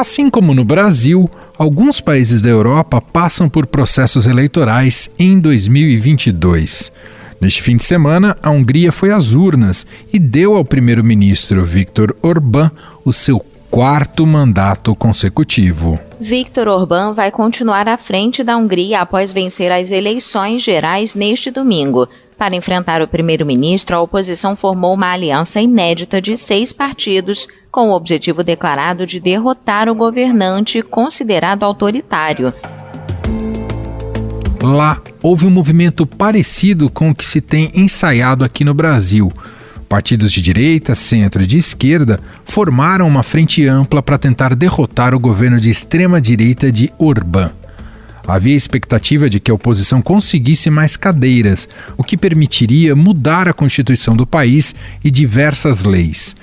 Assim como no Brasil, alguns países da Europa passam por processos eleitorais em 2022. Neste fim de semana, a Hungria foi às urnas e deu ao primeiro-ministro Viktor Orbán o seu quarto mandato consecutivo. Viktor Orbán vai continuar à frente da Hungria após vencer as eleições gerais neste domingo. Para enfrentar o primeiro-ministro, a oposição formou uma aliança inédita de seis partidos, com o objetivo declarado de derrotar o governante considerado autoritário. Lá houve um movimento parecido com o que se tem ensaiado aqui no Brasil. Partidos de direita, centro e de esquerda formaram uma frente ampla para tentar derrotar o governo de extrema-direita de Orbán. Havia expectativa de que a oposição conseguisse mais cadeiras, o que permitiria mudar a constituição do país e diversas leis.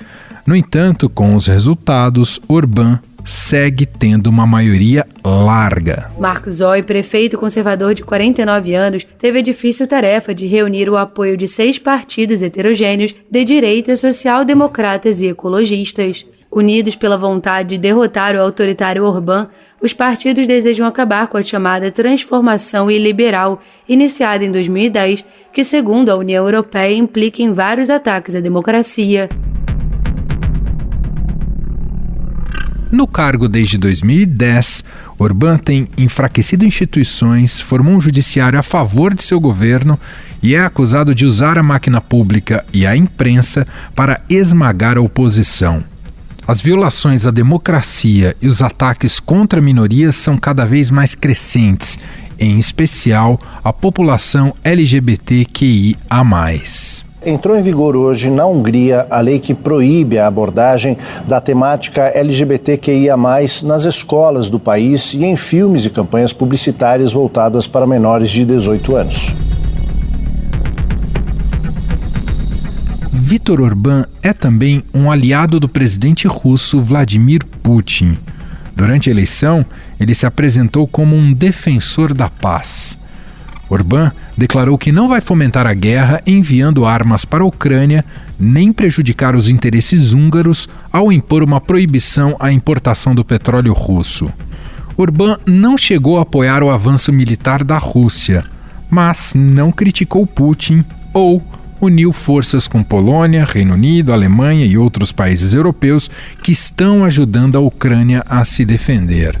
No entanto, com os resultados, Orbán segue tendo uma maioria larga. Marcos Zói, prefeito conservador de 49 anos, teve a difícil tarefa de reunir o apoio de seis partidos heterogêneos de direita, social-democratas e ecologistas. Unidos pela vontade de derrotar o autoritário Orbán, os partidos desejam acabar com a chamada transformação iliberal, iniciada em 2010, que, segundo a União Europeia, implica em vários ataques à democracia. No cargo desde 2010, Orbán tem enfraquecido instituições, formou um judiciário a favor de seu governo e é acusado de usar a máquina pública e a imprensa para esmagar a oposição. As violações à democracia e os ataques contra minorias são cada vez mais crescentes, em especial a população LGBTQIA. Entrou em vigor hoje na Hungria a lei que proíbe a abordagem da temática LGBTQIA, nas escolas do país e em filmes e campanhas publicitárias voltadas para menores de 18 anos. Viktor Orbán é também um aliado do presidente russo Vladimir Putin. Durante a eleição, ele se apresentou como um defensor da paz. Orbán declarou que não vai fomentar a guerra enviando armas para a Ucrânia, nem prejudicar os interesses húngaros ao impor uma proibição à importação do petróleo russo. Orbán não chegou a apoiar o avanço militar da Rússia, mas não criticou Putin ou uniu forças com Polônia, Reino Unido, Alemanha e outros países europeus que estão ajudando a Ucrânia a se defender.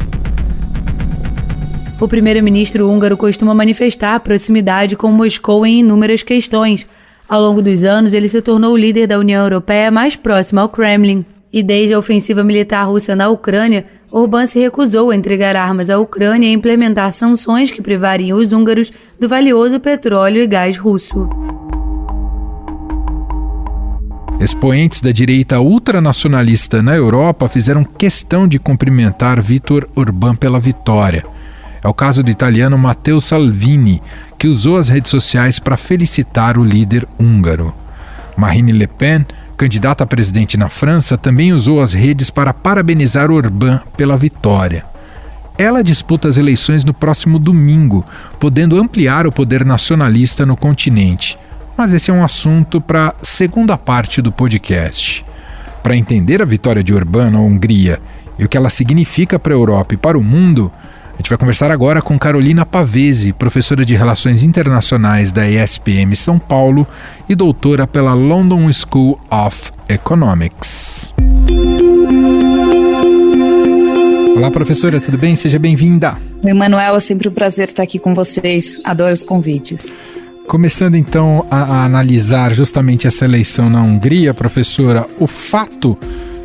O primeiro-ministro húngaro costuma manifestar proximidade com Moscou em inúmeras questões. Ao longo dos anos, ele se tornou o líder da União Europeia mais próximo ao Kremlin. E desde a ofensiva militar russa na Ucrânia, Orbán se recusou a entregar armas à Ucrânia e implementar sanções que privariam os húngaros do valioso petróleo e gás russo. Expoentes da direita ultranacionalista na Europa fizeram questão de cumprimentar Vítor Orbán pela vitória. É o caso do italiano Matteo Salvini, que usou as redes sociais para felicitar o líder húngaro. Marine Le Pen, candidata a presidente na França, também usou as redes para parabenizar Orbán pela vitória. Ela disputa as eleições no próximo domingo, podendo ampliar o poder nacionalista no continente. Mas esse é um assunto para a segunda parte do podcast. Para entender a vitória de Orbán na Hungria e o que ela significa para a Europa e para o mundo, a gente vai conversar agora com Carolina Pavese, professora de Relações Internacionais da ESPM São Paulo e doutora pela London School of Economics. Olá, professora, tudo bem? Seja bem-vinda. Oi, Manuel, é sempre um prazer estar aqui com vocês. Adoro os convites. Começando então a, a analisar justamente essa eleição na Hungria, professora, o fato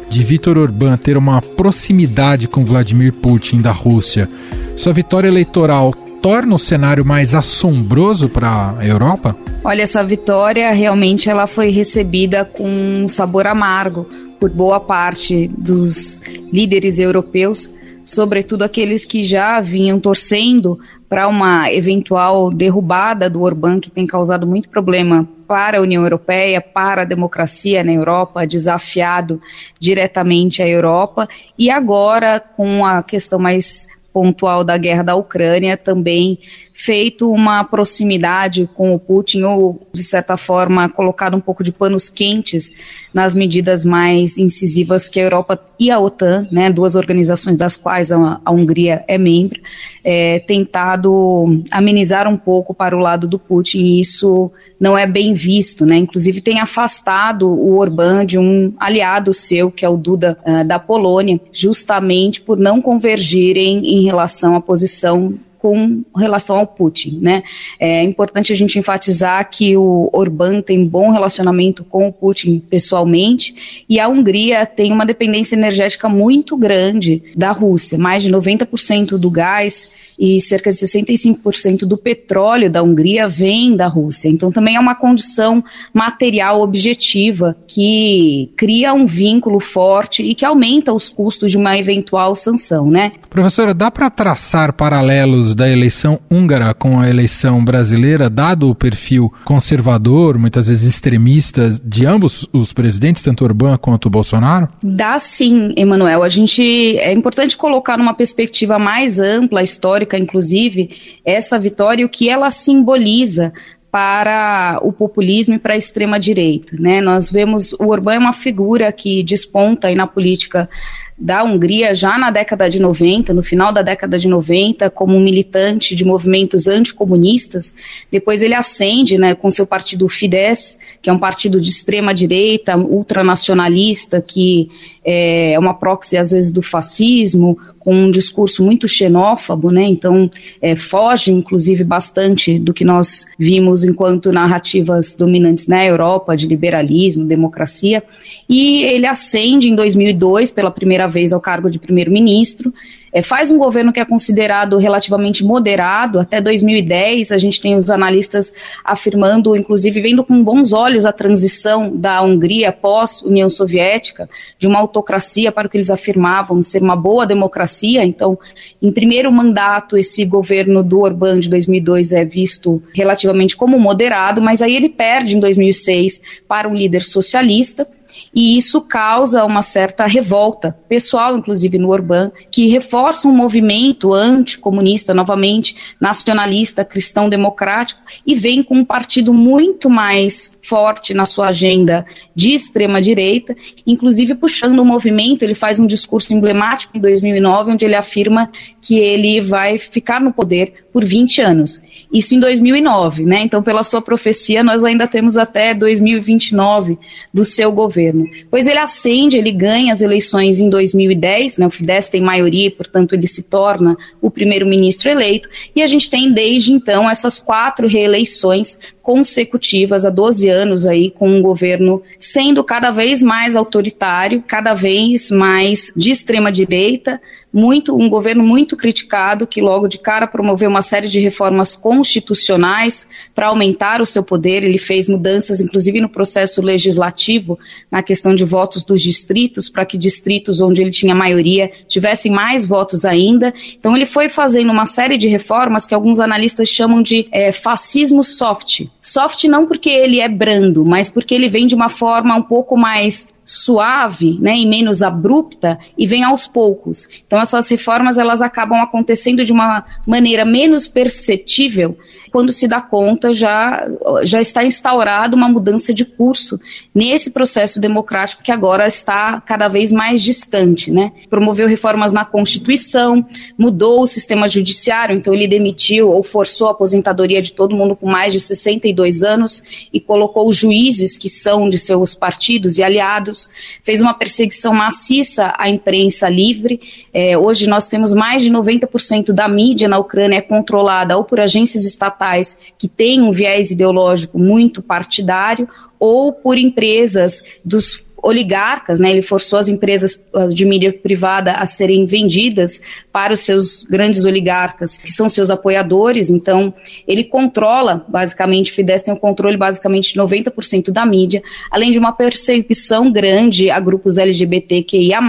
de Viktor Orbán ter uma proximidade com Vladimir Putin da Rússia sua vitória eleitoral torna o cenário mais assombroso para a Europa? Olha, essa vitória realmente ela foi recebida com um sabor amargo por boa parte dos líderes europeus, sobretudo aqueles que já vinham torcendo para uma eventual derrubada do Orbán, que tem causado muito problema para a União Europeia, para a democracia na Europa, desafiado diretamente a Europa, e agora com a questão mais pontual da guerra da Ucrânia também feito uma proximidade com o Putin ou, de certa forma, colocado um pouco de panos quentes nas medidas mais incisivas que a Europa e a OTAN, né, duas organizações das quais a, a Hungria é membro, é, tentado amenizar um pouco para o lado do Putin e isso não é bem visto, né? Inclusive tem afastado o Orbán de um aliado seu, que é o Duda uh, da Polônia, justamente por não convergirem em relação à posição com relação ao Putin, né? É importante a gente enfatizar que o Orbán tem bom relacionamento com o Putin pessoalmente e a Hungria tem uma dependência energética muito grande da Rússia, mais de 90% do gás e cerca de 65% do petróleo da Hungria vem da Rússia. Então também é uma condição material objetiva que cria um vínculo forte e que aumenta os custos de uma eventual sanção, né? Professora, dá para traçar paralelos da eleição húngara com a eleição brasileira, dado o perfil conservador, muitas vezes extremista de ambos os presidentes, tanto Orbán quanto Bolsonaro? Dá sim, Emanuel. A gente é importante colocar numa perspectiva mais ampla histórica, inclusive, essa vitória e o que ela simboliza para o populismo e para a extrema direita, né? Nós vemos o Orbán é uma figura que desponta aí na política da Hungria já na década de 90, no final da década de 90, como militante de movimentos anticomunistas. Depois ele ascende né, com seu partido Fidesz, que é um partido de extrema direita, ultranacionalista, que é uma proxy às vezes do fascismo, com um discurso muito xenófobo, né? Então é, foge, inclusive, bastante do que nós vimos enquanto narrativas dominantes na Europa de liberalismo, democracia. E ele ascende em 2002 pela primeira vez ao cargo de primeiro-ministro é, faz um governo que é considerado relativamente moderado. Até 2010, a gente tem os analistas afirmando, inclusive vendo com bons olhos a transição da Hungria pós-União Soviética, de uma autocracia para o que eles afirmavam ser uma boa democracia. Então, em primeiro mandato, esse governo do Orbán de 2002 é visto relativamente como moderado, mas aí ele perde em 2006 para um líder socialista e isso causa uma certa revolta pessoal, inclusive no Orbán, que reforça um movimento anticomunista, novamente nacionalista, cristão democrático, e vem com um partido muito mais forte na sua agenda de extrema direita, inclusive puxando o movimento, ele faz um discurso emblemático em 2009, onde ele afirma que ele vai ficar no poder por 20 anos. Isso em 2009, né? Então, pela sua profecia, nós ainda temos até 2029 do seu governo. Pois ele ascende, ele ganha as eleições em 2010, né? O Fidesz tem maioria, portanto, ele se torna o primeiro-ministro eleito. E a gente tem desde então essas quatro reeleições consecutivas há 12 anos aí com um governo sendo cada vez mais autoritário, cada vez mais de extrema direita, muito um governo muito criticado que logo de cara promoveu uma série de reformas constitucionais para aumentar o seu poder. Ele fez mudanças, inclusive no processo legislativo, na questão de votos dos distritos, para que distritos onde ele tinha maioria tivessem mais votos ainda. Então ele foi fazendo uma série de reformas que alguns analistas chamam de é, fascismo soft. Soft não porque ele é brando, mas porque ele vem de uma forma um pouco mais suave, né, e menos abrupta e vem aos poucos. Então essas reformas elas acabam acontecendo de uma maneira menos perceptível quando se dá conta, já, já está instaurada uma mudança de curso nesse processo democrático que agora está cada vez mais distante. Né? Promoveu reformas na Constituição, mudou o sistema judiciário, então ele demitiu ou forçou a aposentadoria de todo mundo com mais de 62 anos e colocou os juízes que são de seus partidos e aliados, fez uma perseguição maciça à imprensa livre. É, hoje nós temos mais de 90% da mídia na Ucrânia é controlada ou por agências estatais que têm um viés ideológico muito partidário ou por empresas dos oligarcas, né? Ele forçou as empresas de mídia privada a serem vendidas para os seus grandes oligarcas, que são seus apoiadores. Então, ele controla, basicamente, o Fidesz tem o controle basicamente de 90% da mídia, além de uma perseguição grande a grupos LGBTQIA+,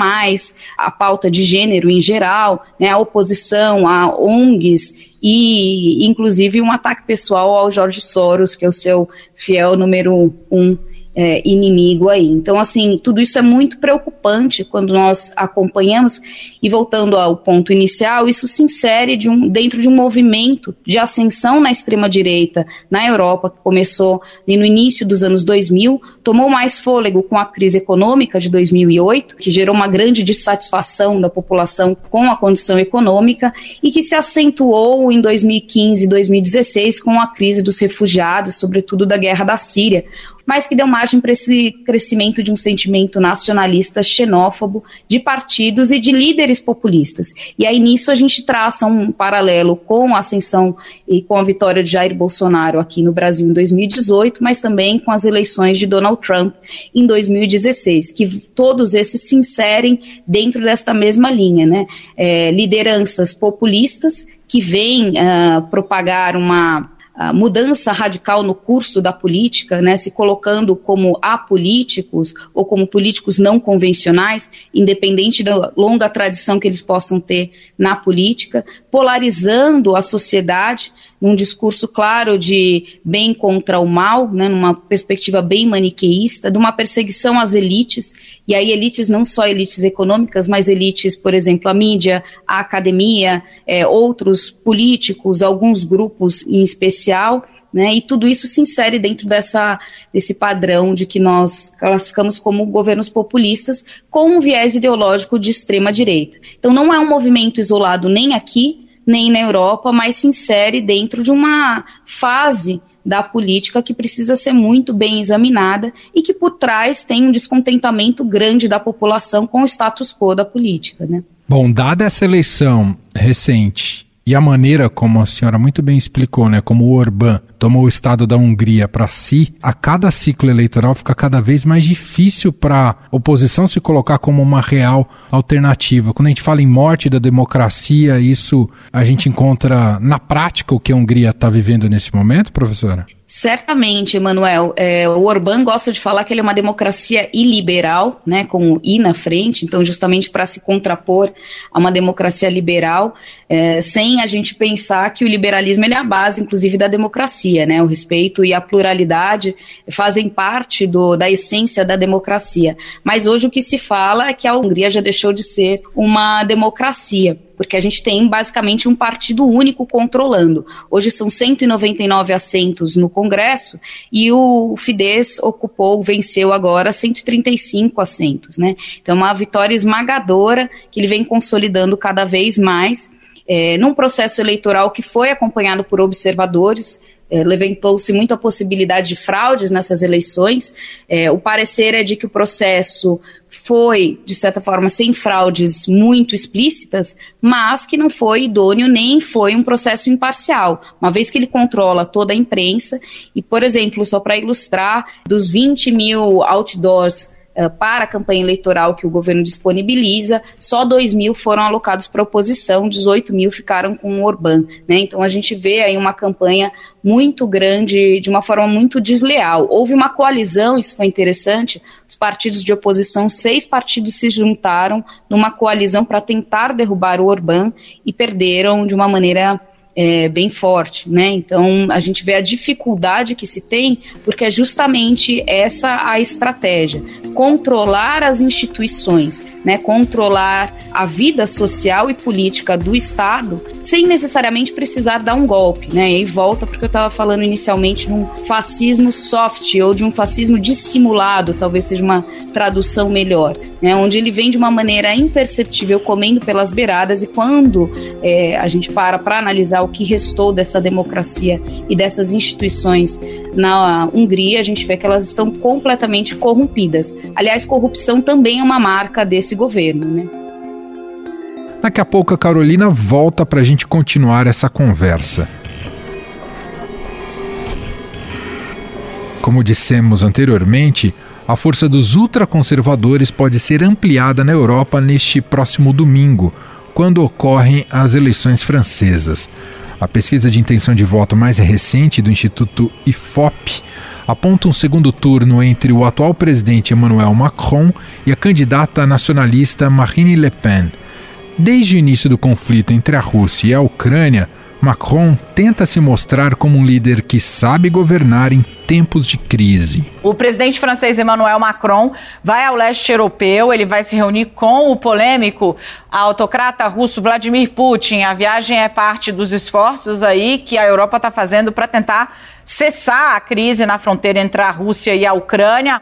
a pauta de gênero em geral, né? A oposição a ONGs e, inclusive, um ataque pessoal ao Jorge Soros, que é o seu fiel número um é, inimigo aí. Então, assim, tudo isso é muito preocupante quando nós acompanhamos. E voltando ao ponto inicial, isso se insere de um, dentro de um movimento de ascensão na extrema-direita na Europa, que começou no início dos anos 2000, tomou mais fôlego com a crise econômica de 2008, que gerou uma grande dissatisfação da população com a condição econômica e que se acentuou em 2015 e 2016 com a crise dos refugiados, sobretudo da guerra da Síria, mas que deu margem para esse crescimento de um sentimento nacionalista xenófobo de partidos e de líderes populistas. E aí nisso a gente traça um paralelo com a ascensão e com a vitória de Jair Bolsonaro aqui no Brasil em 2018, mas também com as eleições de Donald Trump em 2016, que todos esses se inserem dentro desta mesma linha, né? É, lideranças populistas que vêm uh, propagar uma mudança radical no curso da política, né, se colocando como apolíticos ou como políticos não convencionais, independente da longa tradição que eles possam ter na política, polarizando a sociedade num discurso claro de bem contra o mal, né, numa perspectiva bem maniqueísta, de uma perseguição às elites, e aí elites não só elites econômicas, mas elites, por exemplo, a mídia, a academia, é, outros políticos, alguns grupos em especial, né, e tudo isso se insere dentro dessa, desse padrão de que nós classificamos como governos populistas com um viés ideológico de extrema direita. Então não é um movimento isolado nem aqui, nem na Europa, mas se insere dentro de uma fase da política que precisa ser muito bem examinada e que por trás tem um descontentamento grande da população com o status quo da política. Né? Bom, dada essa eleição recente e a maneira como a senhora muito bem explicou, né, como o Orbán tomou o estado da Hungria para si, a cada ciclo eleitoral fica cada vez mais difícil para a oposição se colocar como uma real alternativa. Quando a gente fala em morte da democracia, isso a gente encontra na prática o que a Hungria está vivendo nesse momento, professora? Certamente, Emanuel. É, o Orbán gosta de falar que ele é uma democracia iliberal, né, com o I na frente, então, justamente para se contrapor a uma democracia liberal, é, sem a gente pensar que o liberalismo é a base, inclusive, da democracia. Né, o respeito e a pluralidade fazem parte do, da essência da democracia. Mas hoje o que se fala é que a Hungria já deixou de ser uma democracia porque a gente tem basicamente um partido único controlando. Hoje são 199 assentos no Congresso e o Fidesz ocupou, venceu agora 135 assentos, né? Então, uma vitória esmagadora que ele vem consolidando cada vez mais. É, num processo eleitoral que foi acompanhado por observadores, é, levantou-se muita possibilidade de fraudes nessas eleições. É, o parecer é de que o processo foi, de certa forma, sem fraudes muito explícitas, mas que não foi idôneo nem foi um processo imparcial, uma vez que ele controla toda a imprensa. E, por exemplo, só para ilustrar, dos 20 mil outdoors para a campanha eleitoral que o governo disponibiliza, só 2 mil foram alocados para oposição, 18 mil ficaram com o Orbán. Né? Então a gente vê aí uma campanha muito grande, de uma forma muito desleal. Houve uma coalizão, isso foi interessante, os partidos de oposição, seis partidos se juntaram numa coalizão para tentar derrubar o Orbán e perderam de uma maneira é, bem forte, né? Então a gente vê a dificuldade que se tem, porque é justamente essa a estratégia: controlar as instituições, né? Controlar a vida social e política do Estado sem necessariamente precisar dar um golpe, né? E aí volta porque eu estava falando inicialmente de um fascismo soft ou de um fascismo dissimulado, talvez seja uma tradução melhor, né? Onde ele vem de uma maneira imperceptível, comendo pelas beiradas e quando é, a gente para para analisar o que restou dessa democracia e dessas instituições na Hungria, a gente vê que elas estão completamente corrompidas. Aliás, corrupção também é uma marca desse governo, né? Daqui a pouco a Carolina volta para a gente continuar essa conversa. Como dissemos anteriormente, a força dos ultraconservadores pode ser ampliada na Europa neste próximo domingo, quando ocorrem as eleições francesas. A pesquisa de intenção de voto mais recente do Instituto IFOP aponta um segundo turno entre o atual presidente Emmanuel Macron e a candidata nacionalista Marine Le Pen. Desde o início do conflito entre a Rússia e a Ucrânia, Macron tenta se mostrar como um líder que sabe governar em tempos de crise. O presidente francês Emmanuel Macron vai ao leste europeu, ele vai se reunir com o polêmico autocrata russo Vladimir Putin. A viagem é parte dos esforços aí que a Europa está fazendo para tentar cessar a crise na fronteira entre a Rússia e a Ucrânia.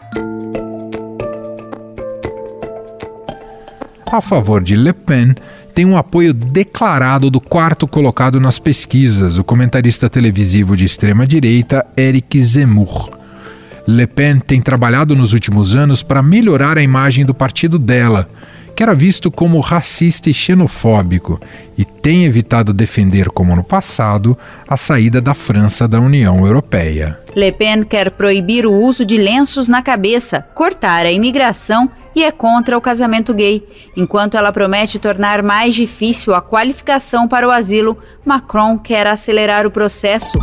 A favor de Le Pen, tem um apoio declarado do quarto colocado nas pesquisas, o comentarista televisivo de extrema-direita Eric Zemmour. Le Pen tem trabalhado nos últimos anos para melhorar a imagem do partido dela, que era visto como racista e xenofóbico, e tem evitado defender, como no passado, a saída da França da União Europeia. Le Pen quer proibir o uso de lenços na cabeça, cortar a imigração e é contra o casamento gay. Enquanto ela promete tornar mais difícil a qualificação para o asilo, Macron quer acelerar o processo.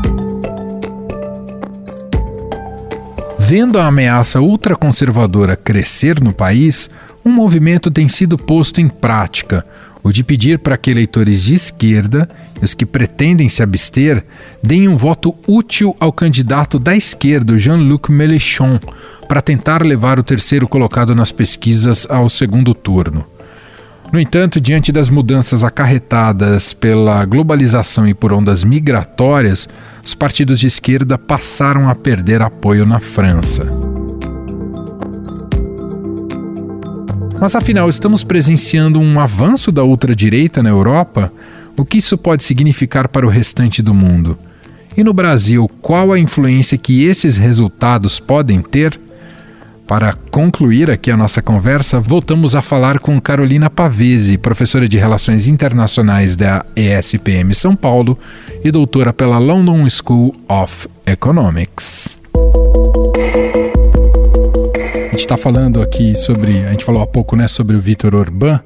Vendo a ameaça ultraconservadora crescer no país, um movimento tem sido posto em prática o de pedir para que eleitores de esquerda os que pretendem se abster deem um voto útil ao candidato da esquerda, Jean-Luc Mélenchon, para tentar levar o terceiro colocado nas pesquisas ao segundo turno. No entanto, diante das mudanças acarretadas pela globalização e por ondas migratórias, os partidos de esquerda passaram a perder apoio na França. Mas afinal, estamos presenciando um avanço da ultradireita na Europa? O que isso pode significar para o restante do mundo? E no Brasil, qual a influência que esses resultados podem ter? Para concluir aqui a nossa conversa, voltamos a falar com Carolina Pavese, professora de Relações Internacionais da ESPM São Paulo e doutora pela London School of Economics gente está falando aqui sobre, a gente falou há pouco, né, sobre o Vitor Orbán.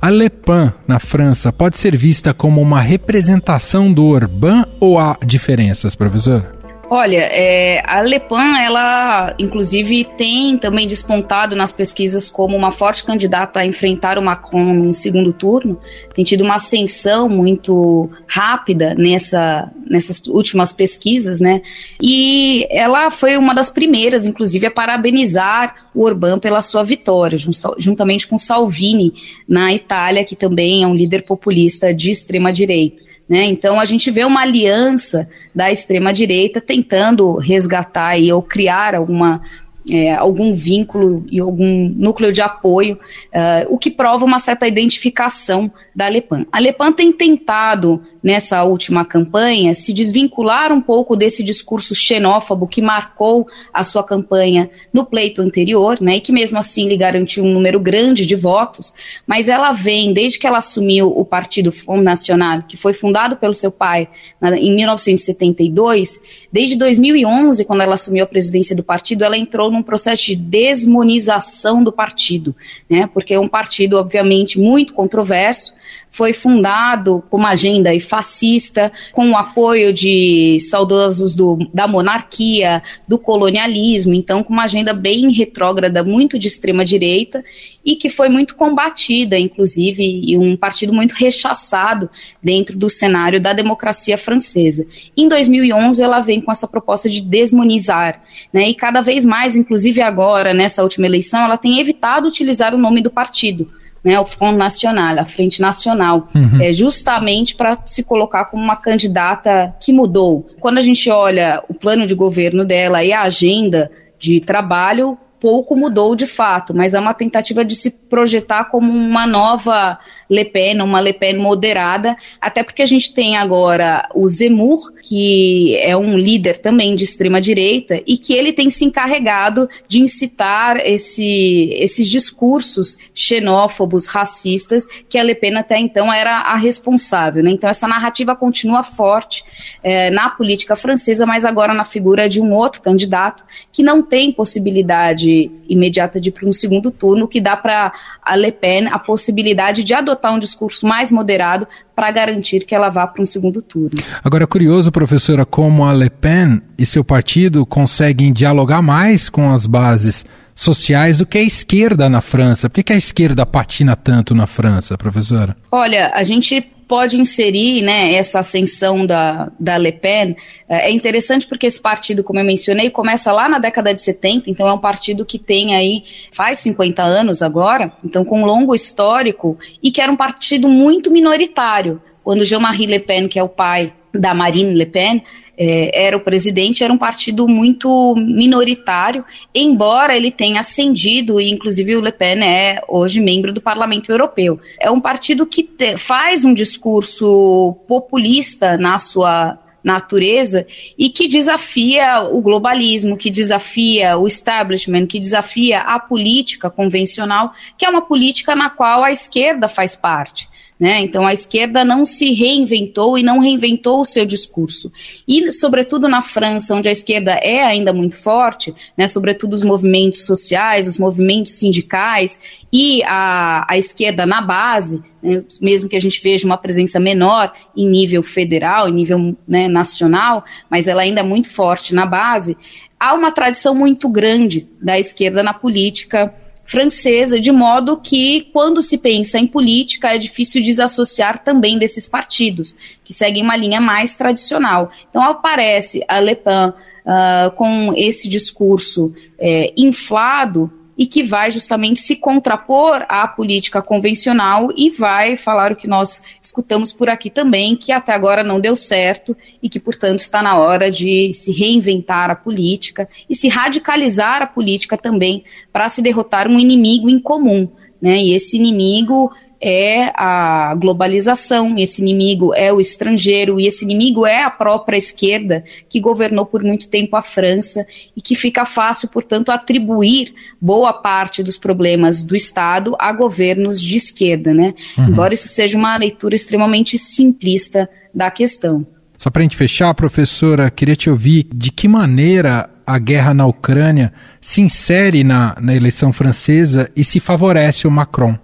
A Le Pen na França pode ser vista como uma representação do Orbán ou há diferenças, professor? Olha, é, a Le Pen, ela inclusive tem também despontado nas pesquisas como uma forte candidata a enfrentar o Macron no segundo turno. Tem tido uma ascensão muito rápida nessa, nessas últimas pesquisas, né? E ela foi uma das primeiras, inclusive, a parabenizar o Orbán pela sua vitória, juntamente com Salvini na Itália, que também é um líder populista de extrema direita. Né? Então a gente vê uma aliança da extrema direita tentando resgatar e, ou criar alguma é, algum vínculo e algum núcleo de apoio, uh, o que prova uma certa identificação da Lepan. A Lepan tem tentado, nessa última campanha, se desvincular um pouco desse discurso xenófobo que marcou a sua campanha no pleito anterior, né, e que mesmo assim lhe garantiu um número grande de votos, mas ela vem, desde que ela assumiu o Partido Front Nacional, que foi fundado pelo seu pai na, em 1972, desde 2011, quando ela assumiu a presidência do partido, ela entrou num processo de desmonização do partido, né? Porque é um partido, obviamente, muito controverso, foi fundado com uma agenda fascista, com o apoio de saudosos do, da monarquia, do colonialismo, então com uma agenda bem retrógrada, muito de extrema direita, e que foi muito combatida, inclusive, e um partido muito rechaçado dentro do cenário da democracia francesa. Em 2011, ela vem com essa proposta de desmonizar, né, e cada vez mais, inclusive agora, nessa última eleição, ela tem evitado utilizar o nome do partido né, o Front Nacional, a Frente Nacional, uhum. é justamente para se colocar como uma candidata que mudou. Quando a gente olha o plano de governo dela e a agenda de trabalho, pouco mudou de fato, mas é uma tentativa de se projetar como uma nova Le Pen, uma Le Pen moderada, até porque a gente tem agora o Zemmour, que é um líder também de extrema direita e que ele tem se encarregado de incitar esse, esses discursos xenófobos, racistas, que a Le Pen até então era a responsável. Né? Então essa narrativa continua forte é, na política francesa, mas agora na figura de um outro candidato que não tem possibilidade imediata de ir para um segundo turno, que dá para a Le Pen a possibilidade de adotar um discurso mais moderado para garantir que ela vá para um segundo turno. Agora, é curioso, professora, como a Le Pen e seu partido conseguem dialogar mais com as bases sociais do que a esquerda na França. Por que, que a esquerda patina tanto na França, professora? Olha, a gente pode inserir né, essa ascensão da, da Le Pen. É, é interessante porque esse partido, como eu mencionei, começa lá na década de 70, então é um partido que tem aí, faz 50 anos agora, então com um longo histórico, e que era um partido muito minoritário. Quando Jean-Marie Le Pen, que é o pai da Marine Le Pen, é, era o presidente, era um partido muito minoritário, embora ele tenha ascendido, e inclusive o Le Pen é hoje membro do Parlamento Europeu. É um partido que te, faz um discurso populista na sua natureza e que desafia o globalismo, que desafia o establishment, que desafia a política convencional, que é uma política na qual a esquerda faz parte. Né? Então a esquerda não se reinventou e não reinventou o seu discurso. E, sobretudo na França, onde a esquerda é ainda muito forte, né? sobretudo os movimentos sociais, os movimentos sindicais e a, a esquerda na base, né? mesmo que a gente veja uma presença menor em nível federal, em nível né, nacional, mas ela ainda é muito forte na base, há uma tradição muito grande da esquerda na política francesa, de modo que, quando se pensa em política, é difícil desassociar também desses partidos, que seguem uma linha mais tradicional. Então, aparece a Le Pen uh, com esse discurso é, inflado e que vai justamente se contrapor à política convencional e vai falar o que nós escutamos por aqui também, que até agora não deu certo e que, portanto, está na hora de se reinventar a política e se radicalizar a política também para se derrotar um inimigo em comum. Né? E esse inimigo é a globalização, esse inimigo é o estrangeiro, e esse inimigo é a própria esquerda, que governou por muito tempo a França, e que fica fácil, portanto, atribuir boa parte dos problemas do Estado a governos de esquerda, né? Uhum. Embora isso seja uma leitura extremamente simplista da questão. Só para a gente fechar, professora, queria te ouvir de que maneira a guerra na Ucrânia se insere na, na eleição francesa e se favorece o Macron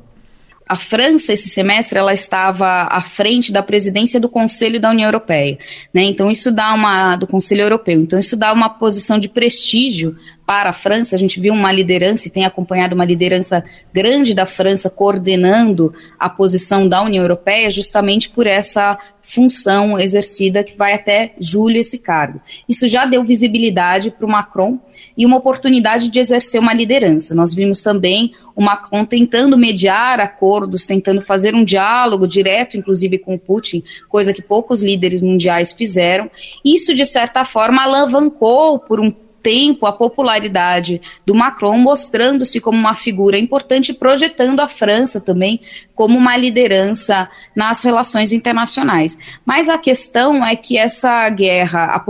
a França esse semestre ela estava à frente da presidência do Conselho da União Europeia, né? Então isso dá uma do Conselho Europeu. Então isso dá uma posição de prestígio para a França. A gente viu uma liderança e tem acompanhado uma liderança grande da França coordenando a posição da União Europeia, justamente por essa função exercida que vai até julho esse cargo. Isso já deu visibilidade para o Macron e uma oportunidade de exercer uma liderança. Nós vimos também o Macron tentando mediar acordos, tentando fazer um diálogo direto, inclusive com o Putin, coisa que poucos líderes mundiais fizeram. Isso, de certa forma, alavancou por um tempo a popularidade do Macron, mostrando-se como uma figura importante, projetando a França também como uma liderança nas relações internacionais. Mas a questão é que essa guerra, a,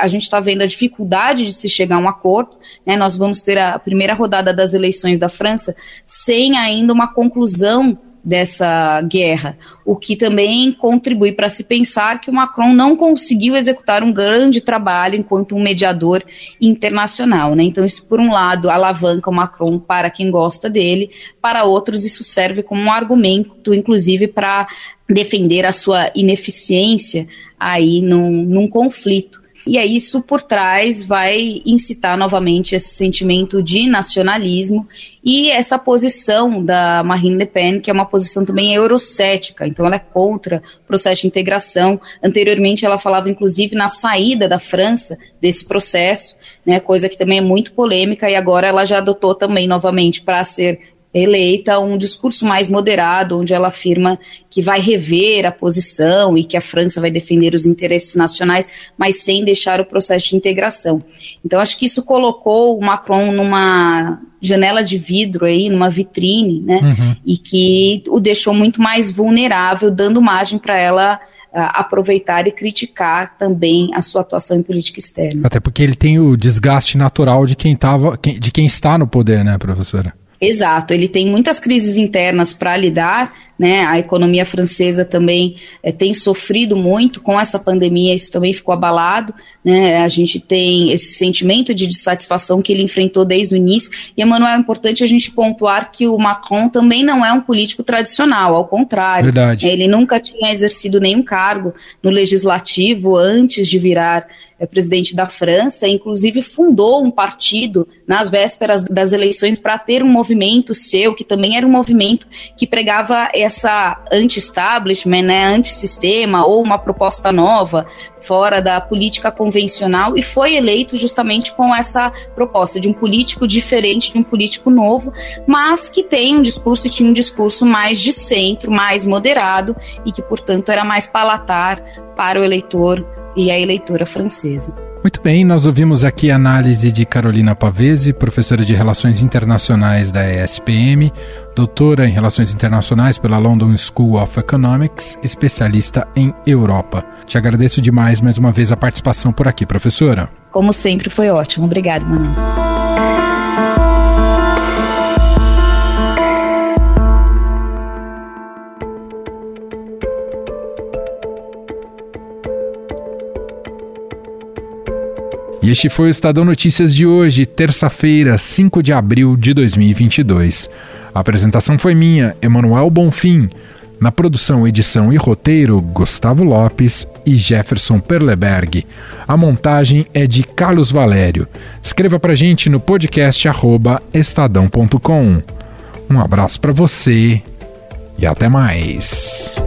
a gente está vendo a dificuldade de se chegar a um acordo, né? nós vamos ter a primeira rodada das eleições da França sem ainda uma conclusão dessa guerra, o que também contribui para se pensar que o Macron não conseguiu executar um grande trabalho enquanto um mediador internacional. Né? Então, isso, por um lado, alavanca o Macron para quem gosta dele, para outros, isso serve como um argumento, inclusive, para defender a sua ineficiência aí num, num conflito. E aí isso por trás vai incitar novamente esse sentimento de nacionalismo e essa posição da Marine Le Pen, que é uma posição também eurocética, então ela é contra o processo de integração. Anteriormente ela falava inclusive na saída da França desse processo, né, coisa que também é muito polêmica e agora ela já adotou também novamente para ser eleita um discurso mais moderado, onde ela afirma que vai rever a posição e que a França vai defender os interesses nacionais, mas sem deixar o processo de integração. Então, acho que isso colocou o Macron numa janela de vidro aí, numa vitrine, né? Uhum. E que o deixou muito mais vulnerável, dando margem para ela uh, aproveitar e criticar também a sua atuação em política externa. Até porque ele tem o desgaste natural de quem tava, de quem está no poder, né, professora? Exato, ele tem muitas crises internas para lidar, né? A economia francesa também é, tem sofrido muito com essa pandemia, isso também ficou abalado, né? A gente tem esse sentimento de dissatisfação que ele enfrentou desde o início. E, Emanuel, é importante a gente pontuar que o Macron também não é um político tradicional, ao contrário. Verdade. Ele nunca tinha exercido nenhum cargo no legislativo antes de virar é presidente da França, inclusive fundou um partido nas vésperas das eleições para ter um movimento seu, que também era um movimento que pregava essa anti-establishment, né, anti-sistema ou uma proposta nova fora da política convencional e foi eleito justamente com essa proposta de um político diferente, de um político novo, mas que tem um discurso e tinha um discurso mais de centro, mais moderado e que, portanto, era mais palatar para o eleitor e a eleitora francesa. Muito bem, nós ouvimos aqui a análise de Carolina Pavese, professora de Relações Internacionais da ESPM, doutora em Relações Internacionais pela London School of Economics, especialista em Europa. Te agradeço demais mais uma vez a participação por aqui, professora. Como sempre, foi ótimo. Obrigada, Manuel. Este foi o Estadão Notícias de hoje, terça-feira, 5 de abril de 2022. A apresentação foi minha, Emanuel Bonfim. Na produção, edição e roteiro, Gustavo Lopes e Jefferson Perleberg. A montagem é de Carlos Valério. Escreva pra gente no podcast estadão.com. Um abraço para você e até mais.